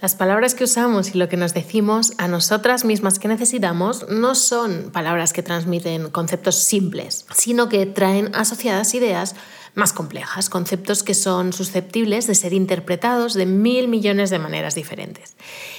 Las palabras que usamos y lo que nos decimos a nosotras mismas que necesitamos no son palabras que transmiten conceptos simples, sino que traen asociadas ideas más complejas, conceptos que son susceptibles de ser interpretados de mil millones de maneras diferentes.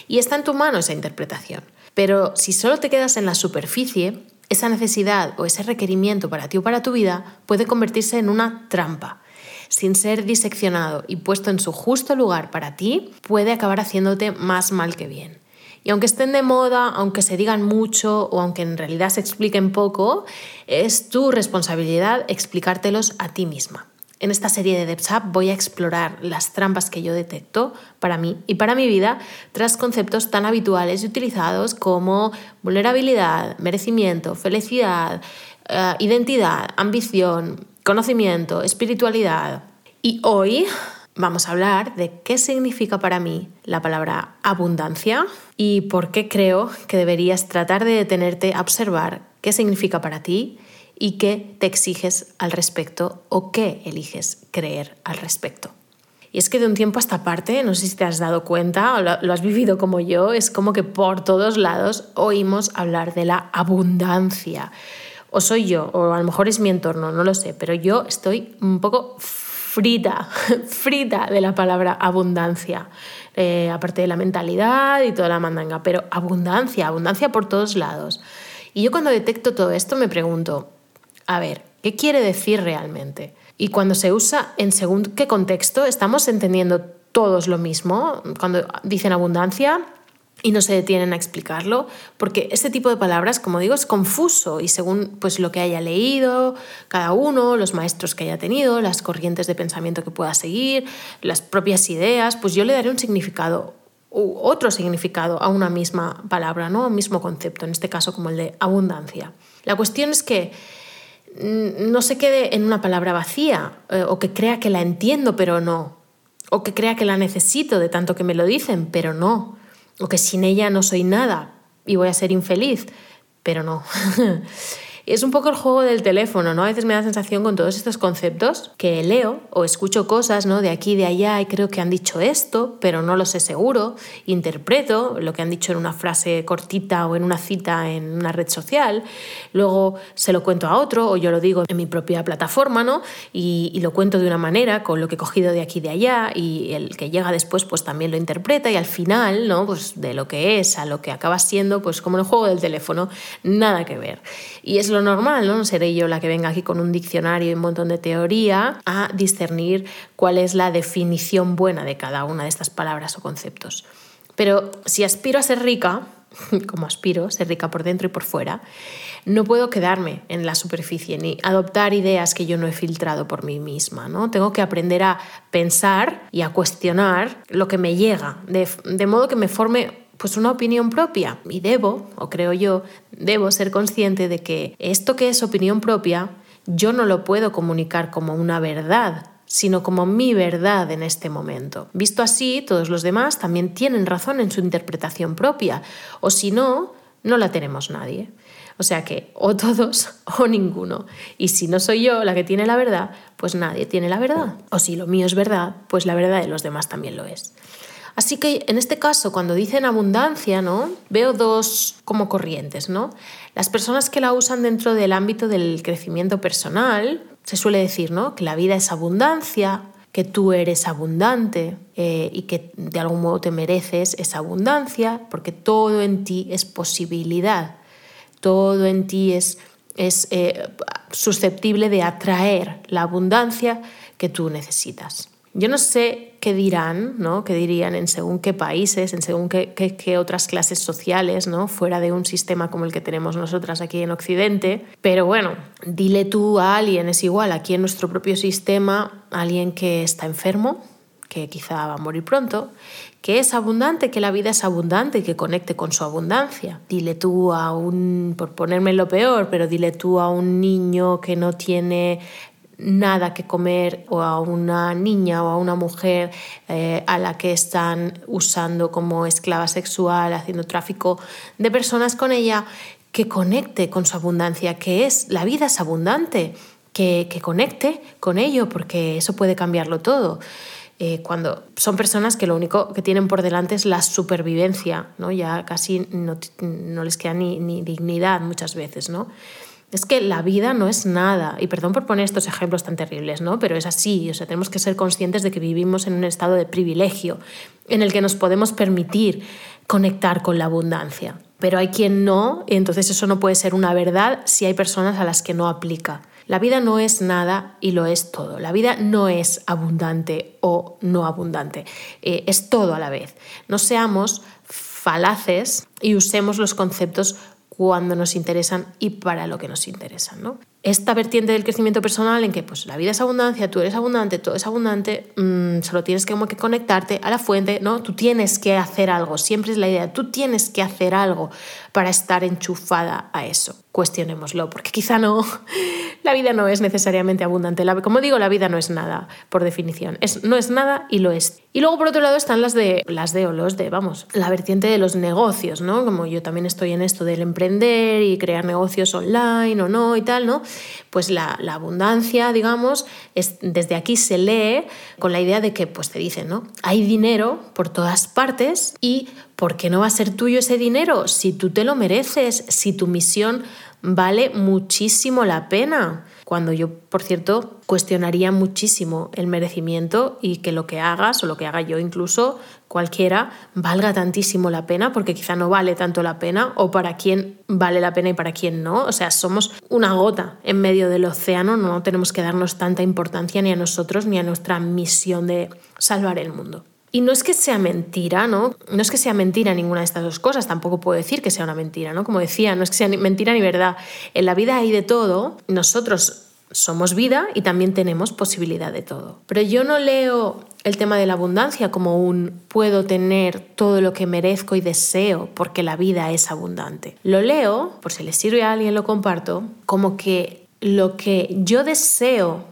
Y está en tu mano esa interpretación. Pero si solo te quedas en la superficie, esa necesidad o ese requerimiento para ti o para tu vida puede convertirse en una trampa sin ser diseccionado y puesto en su justo lugar para ti, puede acabar haciéndote más mal que bien. Y aunque estén de moda, aunque se digan mucho o aunque en realidad se expliquen poco, es tu responsabilidad explicártelos a ti misma. En esta serie de DevSap voy a explorar las trampas que yo detecto para mí y para mi vida tras conceptos tan habituales y utilizados como vulnerabilidad, merecimiento, felicidad, eh, identidad, ambición, conocimiento, espiritualidad. Y hoy vamos a hablar de qué significa para mí la palabra abundancia y por qué creo que deberías tratar de detenerte a observar qué significa para ti y qué te exiges al respecto o qué eliges creer al respecto. Y es que de un tiempo a esta parte, no sé si te has dado cuenta o lo, has vivido como yo, es como que por todos lados oímos hablar de la abundancia o soy yo, o a lo mejor es mi entorno, no lo sé, pero yo estoy un poco frita, frita de la palabra abundancia, eh, aparte de la mentalidad y toda la mandanga, pero abundancia, abundancia por todos lados. Y yo cuando detecto todo esto me pregunto, a ver, ¿qué quiere decir realmente? Y cuando se usa en según qué contexto, ¿estamos entendiendo todos lo mismo? Cuando dicen abundancia, y no se detienen a explicarlo, porque este tipo de palabras, como digo, es confuso y según pues, lo que haya leído cada uno, los maestros que haya tenido, las corrientes de pensamiento que pueda seguir, las propias ideas, pues yo le daré un significado u otro significado a una misma palabra, ¿no? a un mismo concepto, en este caso como el de abundancia. La cuestión es que no se quede en una palabra vacía eh, o que crea que la entiendo pero no, o que crea que la necesito de tanto que me lo dicen pero no o que sin ella no soy nada y voy a ser infeliz, pero no. es un poco el juego del teléfono, ¿no? A veces me da sensación con todos estos conceptos que leo o escucho cosas, ¿no? De aquí, de allá y creo que han dicho esto, pero no lo sé seguro. Interpreto lo que han dicho en una frase cortita o en una cita en una red social. Luego se lo cuento a otro o yo lo digo en mi propia plataforma, ¿no? Y, lo cuento de una manera con lo que he cogido de aquí, de allá y el que llega después pues también lo interpreta y al final, ¿no? Pues de lo que es a lo que acaba siendo, pues como el juego del teléfono, nada que ver. Y es lo normal, ¿no? Seré yo la que venga aquí con un diccionario y un montón de teoría a discernir cuál es la definición buena de cada una de estas palabras o conceptos. Pero si aspiro a ser rica, como aspiro, ser rica por dentro y por fuera, no puedo quedarme en la superficie ni adoptar ideas que yo no he filtrado por mí misma. ¿no? Tengo que aprender a pensar y a cuestionar lo que me llega, de, de modo que me forme pues una opinión propia y debo, o creo yo, debo ser consciente de que esto que es opinión propia, yo no lo puedo comunicar como una verdad, sino como mi verdad en este momento. Visto así, todos los demás también tienen razón en su interpretación propia, o si no, no la tenemos nadie. O sea que o todos o ninguno. Y si no soy yo la que tiene la verdad, pues nadie tiene la verdad. O si lo mío es verdad, pues la verdad de los demás también lo es. Así que en este caso, cuando dicen abundancia, ¿no? Veo dos como corrientes, ¿no? Las personas que la usan dentro del ámbito del crecimiento personal, se suele decir, ¿no? Que la vida es abundancia, que tú eres abundante eh, y que de algún modo te mereces esa abundancia, porque todo en ti es posibilidad, todo en ti es, eh, susceptible de atraer la abundancia que tú necesitas. Yo no sé qué dirán, ¿no? qué dirían en según qué países, en según qué, qué, otras clases sociales, ¿no? fuera de un sistema como el que tenemos nosotras aquí en Occidente. Pero bueno, dile tú a alguien, es igual, aquí en nuestro propio sistema, alguien que está enfermo, que quizá va a morir pronto, que es abundante, que la vida es abundante y que conecte con su abundancia. Dile tú a un, por ponerme lo peor, pero dile tú a un niño que no tiene nada que comer o a una niña o a una mujer eh, a la que están usando como esclava sexual, haciendo tráfico de personas con ella, que conecte con su abundancia, que es la vida es abundante, que, que conecte con ello, porque eso puede cambiarlo todo. eh, cuando son personas que lo único que tienen por delante es la supervivencia, ¿no? ya casi no, no les queda ni, ni, dignidad muchas veces. ¿no? Es que la vida no es nada, y perdón por poner estos ejemplos tan terribles, ¿no? pero es así, o sea, tenemos que ser conscientes de que vivimos en un estado de privilegio en el que nos podemos permitir conectar con la abundancia. Pero hay quien no, y entonces eso no puede ser una verdad si hay personas a las que no aplica. La vida no es nada y lo es todo. La vida no es abundante o no abundante. Eh, es todo a la vez. No seamos falaces y usemos los conceptos cuando nos interesan y para lo que nos interesan. ¿no? Esta vertiente del crecimiento personal en que pues, la vida es abundancia, tú eres abundante, todo es abundante, mm, solo tienes que, como que conectarte a la fuente, ¿no? Tú tienes que hacer algo, siempre es la idea, tú tienes que hacer algo para estar enchufada a eso. Cuestionémoslo, porque quizá no, la vida no es necesariamente abundante. como digo, la vida no es nada, por definición. Es, no es nada y lo es. Y luego, por otro lado, están las de, las de o los de, vamos, la vertiente de los negocios, ¿no? Como yo también estoy en esto del emprender y crear negocios online o no y tal, ¿no? Pues la, abundancia, digamos, es, desde aquí se lee con la idea de que, pues te dicen, ¿no? Hay dinero por todas partes y ¿por qué no va a ser tuyo ese dinero si tú te lo mereces, si tu misión vale muchísimo la pena? Cuando yo, por cierto, cuestionaría muchísimo el merecimiento y que lo que hagas o lo que haga yo incluso cualquiera valga tantísimo la pena, porque quizá no vale tanto la pena, o para quién vale la pena y para quién no. O sea, somos una gota en medio del océano, no tenemos que darnos tanta importancia ni a nosotros ni a nuestra misión de salvar el mundo. Y no es que sea mentira, ¿no? No es que sea mentira ninguna de estas dos cosas, tampoco puedo decir que sea una mentira, ¿no? Como decía, no es que sea ni mentira ni verdad. En la vida hay de todo, nosotros somos vida y también tenemos posibilidad de todo. Pero yo no leo el tema de la abundancia como un puedo tener todo lo que merezco y deseo porque la vida es abundante. Lo leo, por si le sirve a alguien lo comparto, como que lo que yo deseo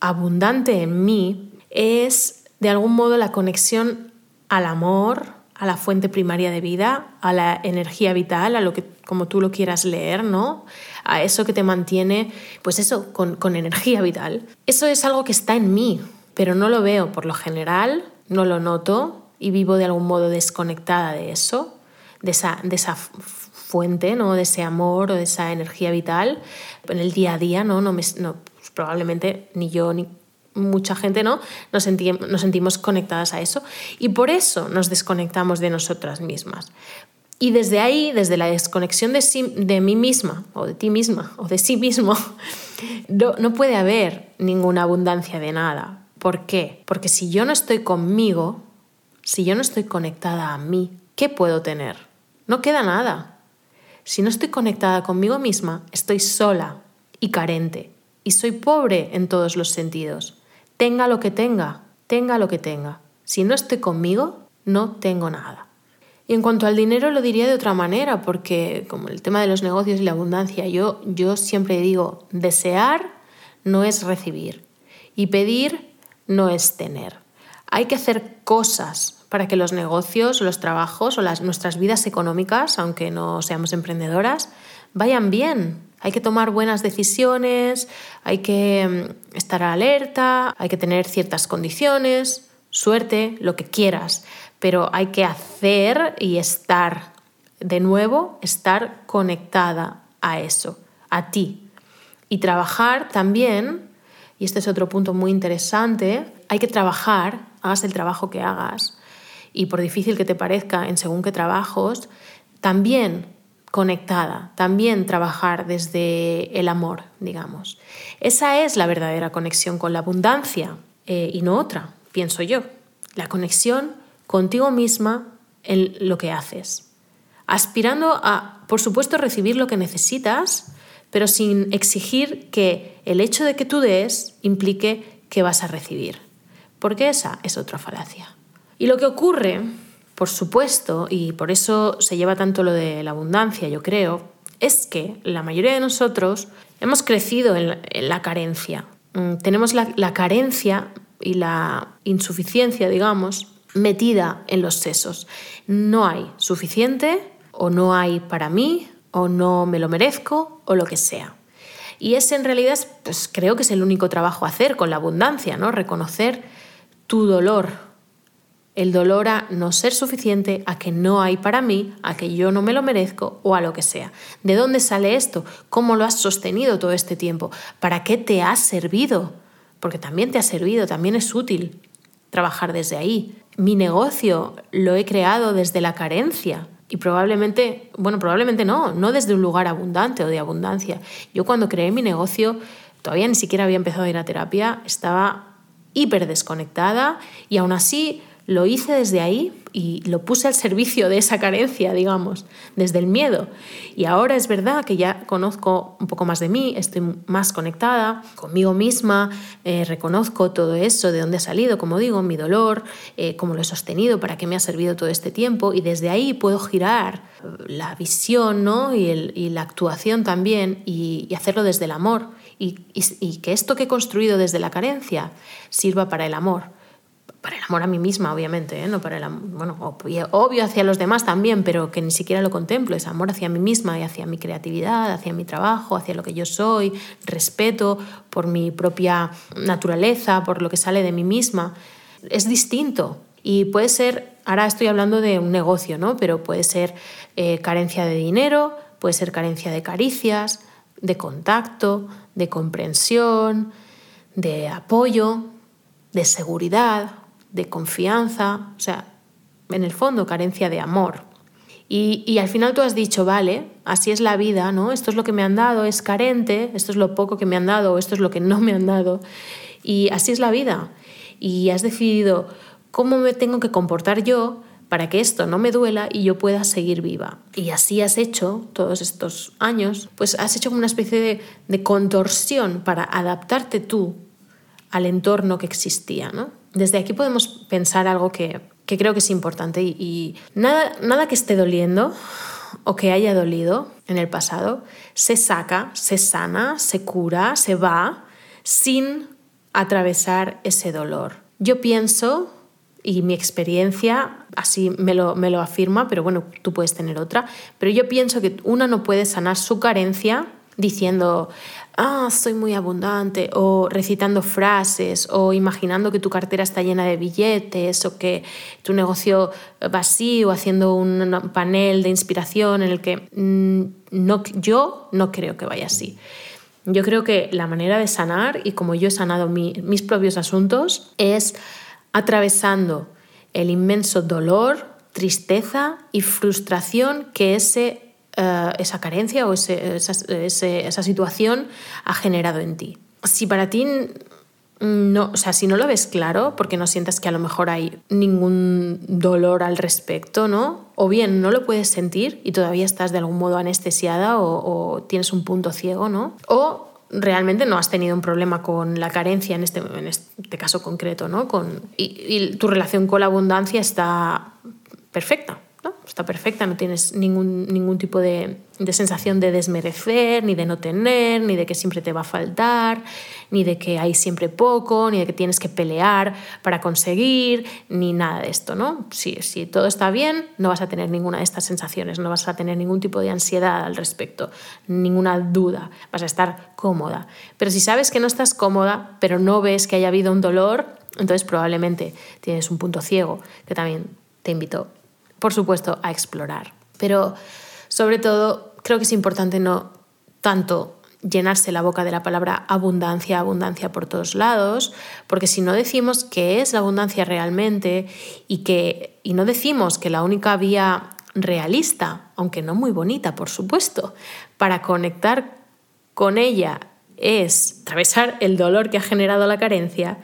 abundante en mí es de algún modo la conexión al amor, a la fuente primaria de vida, a la energía vital, a lo que como tú lo quieras leer, ¿no? A eso que te mantiene, pues eso, con, con energía vital. Eso es algo que está en mí, pero no lo veo por lo general, no lo noto y vivo de algún modo desconectada de eso, de esa, de esa fuente, ¿no? de ese amor o de esa energía vital. En el día a día, ¿no? no, me, no probablemente ni yo ni mucha gente no nos, sentimos conectadas a eso y por eso nos desconectamos de nosotras mismas. Y desde ahí, desde la desconexión de, de mí misma, o de ti misma, o de sí mismo, no, no puede haber ninguna abundancia de nada. ¿Por qué? Porque si yo no estoy conmigo, si yo no estoy conectada a mí, ¿qué puedo tener? No queda nada. Si no estoy conectada conmigo misma, estoy sola y carente. Y soy pobre en todos los sentidos. Tenga lo que tenga, tenga lo que tenga. Si no estoy conmigo, no tengo nada. Y en cuanto al dinero lo diría de otra manera, porque como el tema de los negocios y la abundancia, yo, yo siempre digo, desear no es recibir y pedir no es tener. Hay que hacer cosas para que los negocios, los trabajos o las, nuestras vidas económicas, aunque no seamos emprendedoras, vayan bien. Hay que tomar buenas decisiones, hay que mm, estar alerta, hay que tener ciertas condiciones, suerte, lo que quieras pero hay que hacer y estar, de nuevo, estar conectada a eso, a ti. Y trabajar también, y este es otro punto muy interesante, hay que trabajar, hagas el trabajo que hagas, y por difícil que te parezca en según qué trabajos, también conectada, también trabajar desde el amor, digamos. Esa es la verdadera conexión con la abundancia eh, y no otra, pienso yo. La conexión contigo misma en lo que haces, aspirando a, por supuesto, recibir lo que necesitas, pero sin exigir que el hecho de que tú des implique que vas a recibir, porque esa es otra falacia. Y lo que ocurre, por supuesto, y por eso se lleva tanto lo de la abundancia, yo creo, es que la mayoría de nosotros hemos crecido en la, carencia. Mm, tenemos la carencia y la insuficiencia, digamos, metida en los sesos. No hay suficiente o no hay para mí o no me lo merezco o lo que sea. Y ese en realidad pues creo que es el único trabajo a hacer con la abundancia, ¿no? Reconocer tu dolor el dolor a no ser suficiente, a que no hay para mí, a que yo no me lo merezco o a lo que sea. ¿De dónde sale esto? ¿Cómo lo has sostenido todo este tiempo? ¿Para qué te ha servido? Porque también te ha servido, también es útil trabajar desde ahí. Mi negocio lo he creado desde la carencia. Y probablemente, bueno, probablemente no, no desde un lugar abundante o de abundancia. Yo cuando creé mi negocio, todavía ni siquiera había empezado a ir a terapia, estaba hiper desconectada y aún así lo hice desde ahí y lo puse al servicio de esa carencia, digamos, desde el miedo. Y ahora es verdad que ya conozco un poco más de mí, estoy más conectada conmigo misma, eh, reconozco todo eso, de dónde ha salido, como digo, mi dolor, eh, cómo lo he sostenido, para qué me ha servido todo este tiempo. Y desde ahí puedo girar la visión ¿no? y, la actuación también y, hacerlo desde el amor. y que esto que he construido desde la carencia sirva para el amor para el amor a mí misma, obviamente, ¿eh? no para el bueno, obvio hacia los demás también, pero que ni siquiera lo contemplo, es amor hacia mí misma y hacia mi creatividad, hacia mi trabajo, hacia lo que yo soy, respeto por mi propia naturaleza, por lo que sale de mí misma. Es distinto y puede ser, ahora estoy hablando de un negocio, ¿no? Pero puede ser eh, carencia de dinero, puede ser carencia de caricias, de contacto, de comprensión, de apoyo, de seguridad, de confianza, o sea, en el fondo carencia de amor. Y, al final tú has dicho, vale, así es la vida, ¿no? Esto es lo que me han dado, es carente, esto es lo poco que me han dado, esto es lo que no me han dado. Y así es la vida. Y has decidido cómo me tengo que comportar yo para que esto no me duela y yo pueda seguir viva. Y así has hecho todos estos años, pues has hecho como una especie de, de contorsión para adaptarte tú al entorno que existía, ¿no? Desde aquí podemos pensar algo que, creo que es importante y, nada, nada que esté doliendo o que haya dolido en el pasado se saca, se sana, se cura, se va sin atravesar ese dolor. Yo pienso, y mi experiencia así me lo, me lo afirma, pero bueno, tú puedes tener otra, pero yo pienso que una no puede sanar su carencia diciendo, ah, soy muy abundante, o recitando frases, o imaginando que tu cartera está llena de billetes, o que tu negocio vacío, haciendo un panel de inspiración en el que mm, no, yo no creo que vaya así. Yo creo que la manera de sanar, y como yo he sanado mis propios asuntos, es atravesando el inmenso dolor, tristeza y frustración que ese eh, esa carencia o esa, situación ha generado en ti. Si para ti no, o sea, si no lo ves claro, porque no sientas que a lo mejor hay ningún dolor al respecto, ¿no? O bien no lo puedes sentir y todavía estás de algún modo anestesiada o, tienes un punto ciego, ¿no? O realmente no has tenido un problema con la carencia en este, en este caso concreto, ¿no? Con, y tu relación con la abundancia está perfecta está perfecta, no tienes ningún, ningún tipo de, de, sensación de desmerecer, ni de no tener, ni de que siempre te va a faltar, ni de que hay siempre poco, ni de que tienes que pelear para conseguir, ni nada de esto, ¿no? Si, si todo está bien, no vas a tener ninguna de estas sensaciones, no vas a tener ningún tipo de ansiedad al respecto, ninguna duda, vas a estar cómoda. Pero si sabes que no estás cómoda, pero no ves que haya habido un dolor, entonces probablemente tienes un punto ciego que también te invito por supuesto, a explorar. Pero sobre todo, creo que es importante no tanto llenarse la boca de la palabra abundancia, abundancia por todos lados, porque si no decimos qué es la abundancia realmente y, que, y no decimos que la única vía realista, aunque no muy bonita, por supuesto, para conectar con ella es atravesar el dolor que ha generado la carencia,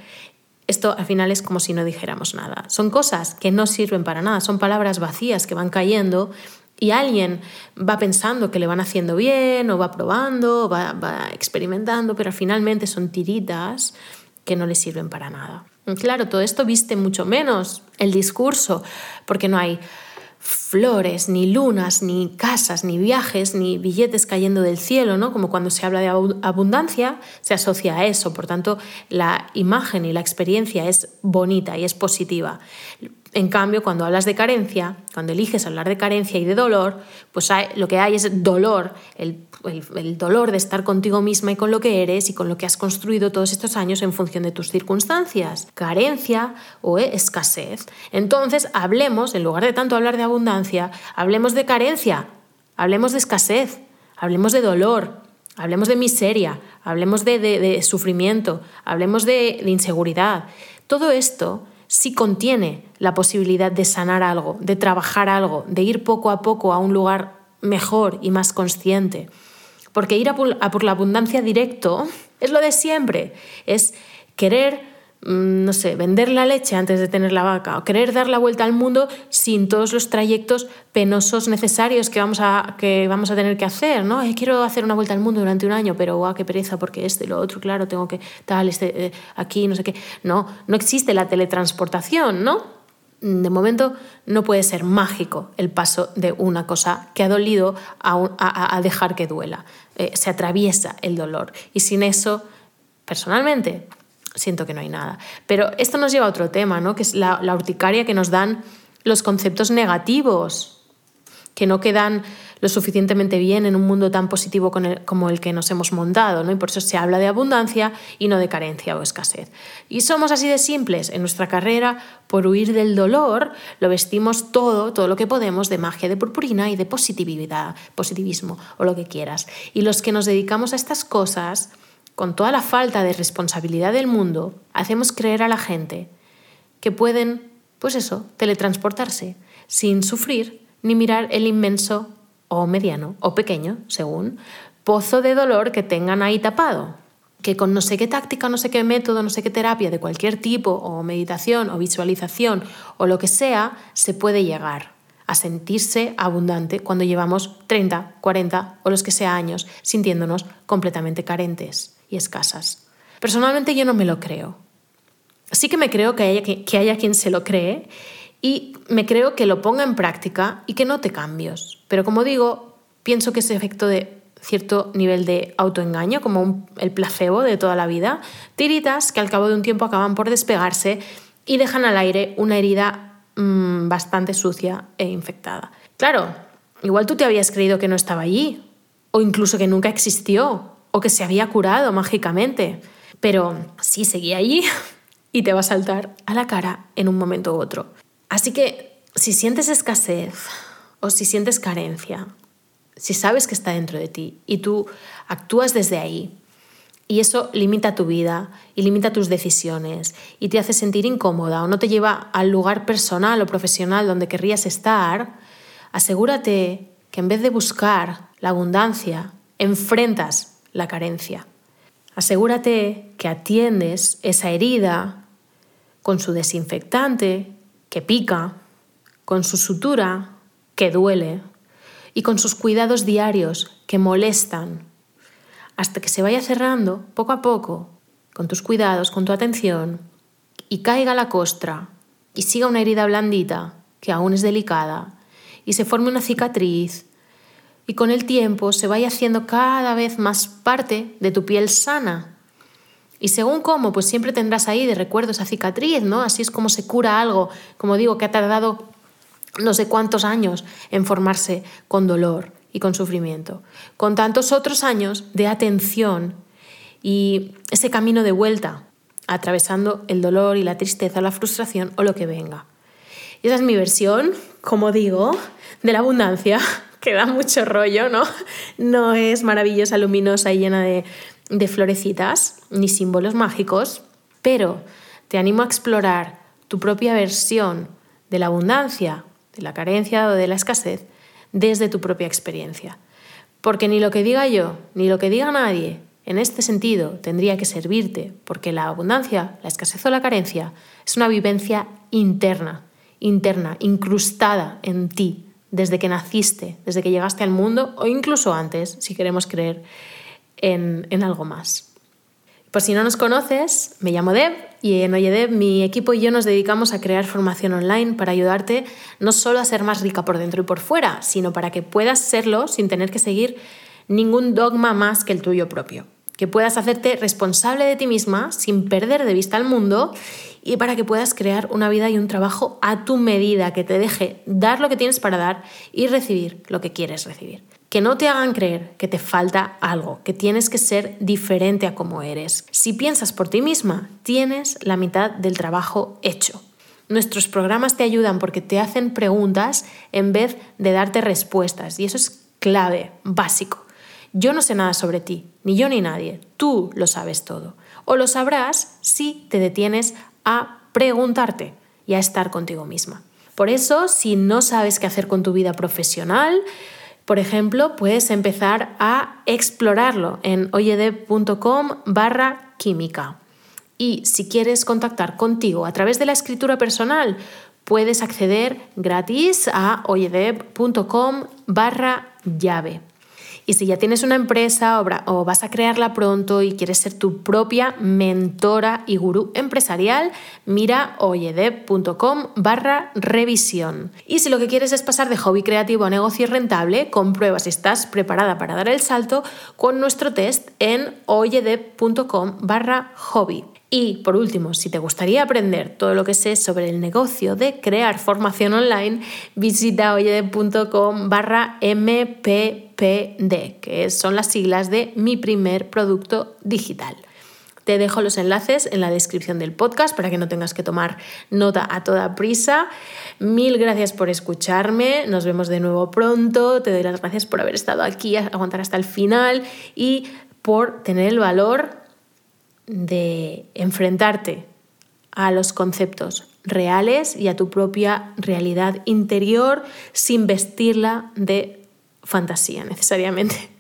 esto al final es como si no dijéramos nada. Son cosas que no sirven para nada, son palabras vacías que van cayendo y alguien va pensando que le van haciendo bien o va probando, va, va experimentando, pero finalmente son tiritas que no le sirven para nada. Claro, todo esto viste mucho menos el discurso, porque no hay flores, ni lunas, ni casas, ni viajes, ni billetes cayendo del cielo, ¿no? Como cuando se habla de abundancia, se asocia a eso. Por tanto, la imagen y la experiencia es bonita y es positiva. En cambio, cuando hablas de carencia, cuando eliges hablar de carencia y de dolor, pues lo que hay es dolor, el, dolor de estar contigo misma y con lo que eres y con lo que has construido todos estos años en función de tus circunstancias. Carencia o escasez. Entonces, hablemos, en lugar de tanto hablar de abundancia, hablemos de carencia, hablemos de escasez, hablemos de dolor, hablemos de miseria, hablemos de, sufrimiento, hablemos de inseguridad. Todo esto sí contiene la posibilidad de sanar algo, de trabajar algo, de ir poco a poco a un lugar mejor y más consciente. Porque ir a por, la abundancia directo es lo de siempre, es querer no sé, vender la leche antes de tener la vaca o querer dar la vuelta al mundo sin todos los trayectos penosos necesarios que vamos a, que vamos a tener que hacer, ¿no? quiero hacer una vuelta al mundo durante un año, pero guau, qué pereza porque este lo otro, claro, tengo que tal, este, eh, aquí, no sé qué. No, no existe la teletransportación, ¿no? De momento no puede ser mágico el paso de una cosa que ha dolido a, dejar que duela. Eh, se atraviesa el dolor y sin eso, personalmente, siento que no hay nada. Pero esto nos lleva a otro tema, ¿no? que es la, urticaria que nos dan los conceptos negativos, que no quedan lo suficientemente bien en un mundo tan positivo como el que nos hemos montado, ¿no? y por eso se habla de abundancia y no de carencia o escasez. Y somos así de simples. En nuestra carrera, por huir del dolor, lo vestimos todo, todo lo que podemos, de magia de purpurina y de positividad, positivismo o lo que quieras. Y los que nos dedicamos a estas cosas, con toda la falta de responsabilidad del mundo, hacemos creer a la gente que pueden, pues eso, teletransportarse sin sufrir ni mirar el inmenso o mediano o pequeño, según, pozo de dolor que tengan ahí tapado. Que con no sé qué táctica, no sé qué método, no sé qué terapia de cualquier tipo, o meditación, o visualización, o lo que sea, se puede llegar a sentirse abundante cuando llevamos 30, 40 o los que sea años sintiéndonos completamente carentes escasas. Personalmente yo no me lo creo. Sí que me creo que haya, que haya quien se lo cree y me creo que lo ponga en práctica y que note cambios. Pero como digo, pienso que ese efecto de cierto nivel de autoengaño, como el placebo de toda la vida, tiritas que al cabo de un tiempo acaban por despegarse y dejan al aire una herida mm, bastante sucia e infectada. Claro, igual tú te habías creído que no estaba allí, o incluso que nunca existió, o que se había curado mágicamente. Pero sí seguía allí y te va a saltar a la cara en un momento u otro. Así que si sientes escasez o si sientes carencia, si sabes que está dentro de ti y tú actúas desde ahí, y eso limita tu vida y limita tus decisiones y te hace sentir incómoda o no te lleva al lugar personal o profesional donde querrías estar, asegúrate que en vez de buscar la abundancia, enfrentas la carencia. Asegúrate que atiendes esa herida con su desinfectante, que pica, con su sutura, que duele, y con sus cuidados diarios, que molestan, hasta que se vaya cerrando poco a poco, con tus cuidados, con tu atención, y caiga la costra, y siga una herida blandita, que aún es delicada, y se forme una cicatriz, y con el tiempo se vaya haciendo cada vez más parte de tu piel sana. Y según cómo, pues siempre tendrás ahí de recuerdo esa cicatriz, ¿no? Así es como se cura algo, como digo, que ha tardado no sé cuántos años en formarse con dolor y con sufrimiento, con tantos otros años de atención y ese camino de vuelta, atravesando el dolor y la tristeza, la frustración o lo que venga. Y esa es mi versión, como digo, de la abundancia que da mucho rollo, ¿no? No es maravillosa, luminosa y llena de, de florecitas ni símbolos mágicos, pero te animo a explorar tu propia versión de la abundancia, de la carencia o de la escasez desde tu propia experiencia. Porque ni lo que diga yo, ni lo que diga nadie en este sentido tendría que servirte, porque la abundancia, la escasez o la carencia es una vivencia interna, interna, incrustada en ti, desde que naciste, desde que llegaste al mundo o incluso antes, si queremos creer en, algo más. Por si no nos conoces, me llamo Deb y en OyeDeb mi equipo y yo nos dedicamos a crear formación online para ayudarte no solo a ser más rica por dentro y por fuera, sino para que puedas serlo sin tener que seguir ningún dogma más que el tuyo propio. Que puedas hacerte responsable de ti misma sin perder de vista el mundo y para que puedas crear una vida y un trabajo a tu medida, que te deje dar lo que tienes para dar y recibir lo que quieres recibir. Que no te hagan creer que te falta algo, que tienes que ser diferente a como eres. Si piensas por ti misma, tienes la mitad del trabajo hecho. Nuestros programas te ayudan porque te hacen preguntas en vez de darte respuestas y eso es clave, básico. Yo no sé nada sobre ti, ni yo ni nadie, tú lo sabes todo. O lo sabrás si te detienes a preguntarte y a estar contigo misma. Por eso, si no sabes qué hacer con tu vida profesional, por ejemplo, puedes empezar a explorarlo en oyedeb.com barra química. Y si quieres contactar contigo a través de la escritura personal, puedes acceder gratis a oyedeb.com barra llave. Y si ya tienes una empresa o vas a crearla pronto y quieres ser tu propia mentora y gurú empresarial, mira oyedeb.com barra revisión. Y si lo que quieres es pasar de hobby creativo a negocio rentable, comprueba si estás preparada para dar el salto con nuestro test en oyedeb.com barra hobby. Y por último, si te gustaría aprender todo lo que sé sobre el negocio de crear formación online, visita oyede.com barra MPPD, que son las siglas de mi primer producto digital. Te dejo los enlaces en la descripción del podcast para que no tengas que tomar nota a toda prisa. Mil gracias por escucharme. Nos vemos de nuevo pronto. Te doy las gracias por haber estado aquí, aguantar hasta el final y por tener el valor de enfrentarte a los conceptos reales y a tu propia realidad interior sin vestirla de fantasía necesariamente.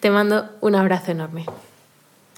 Te mando un abrazo enorme.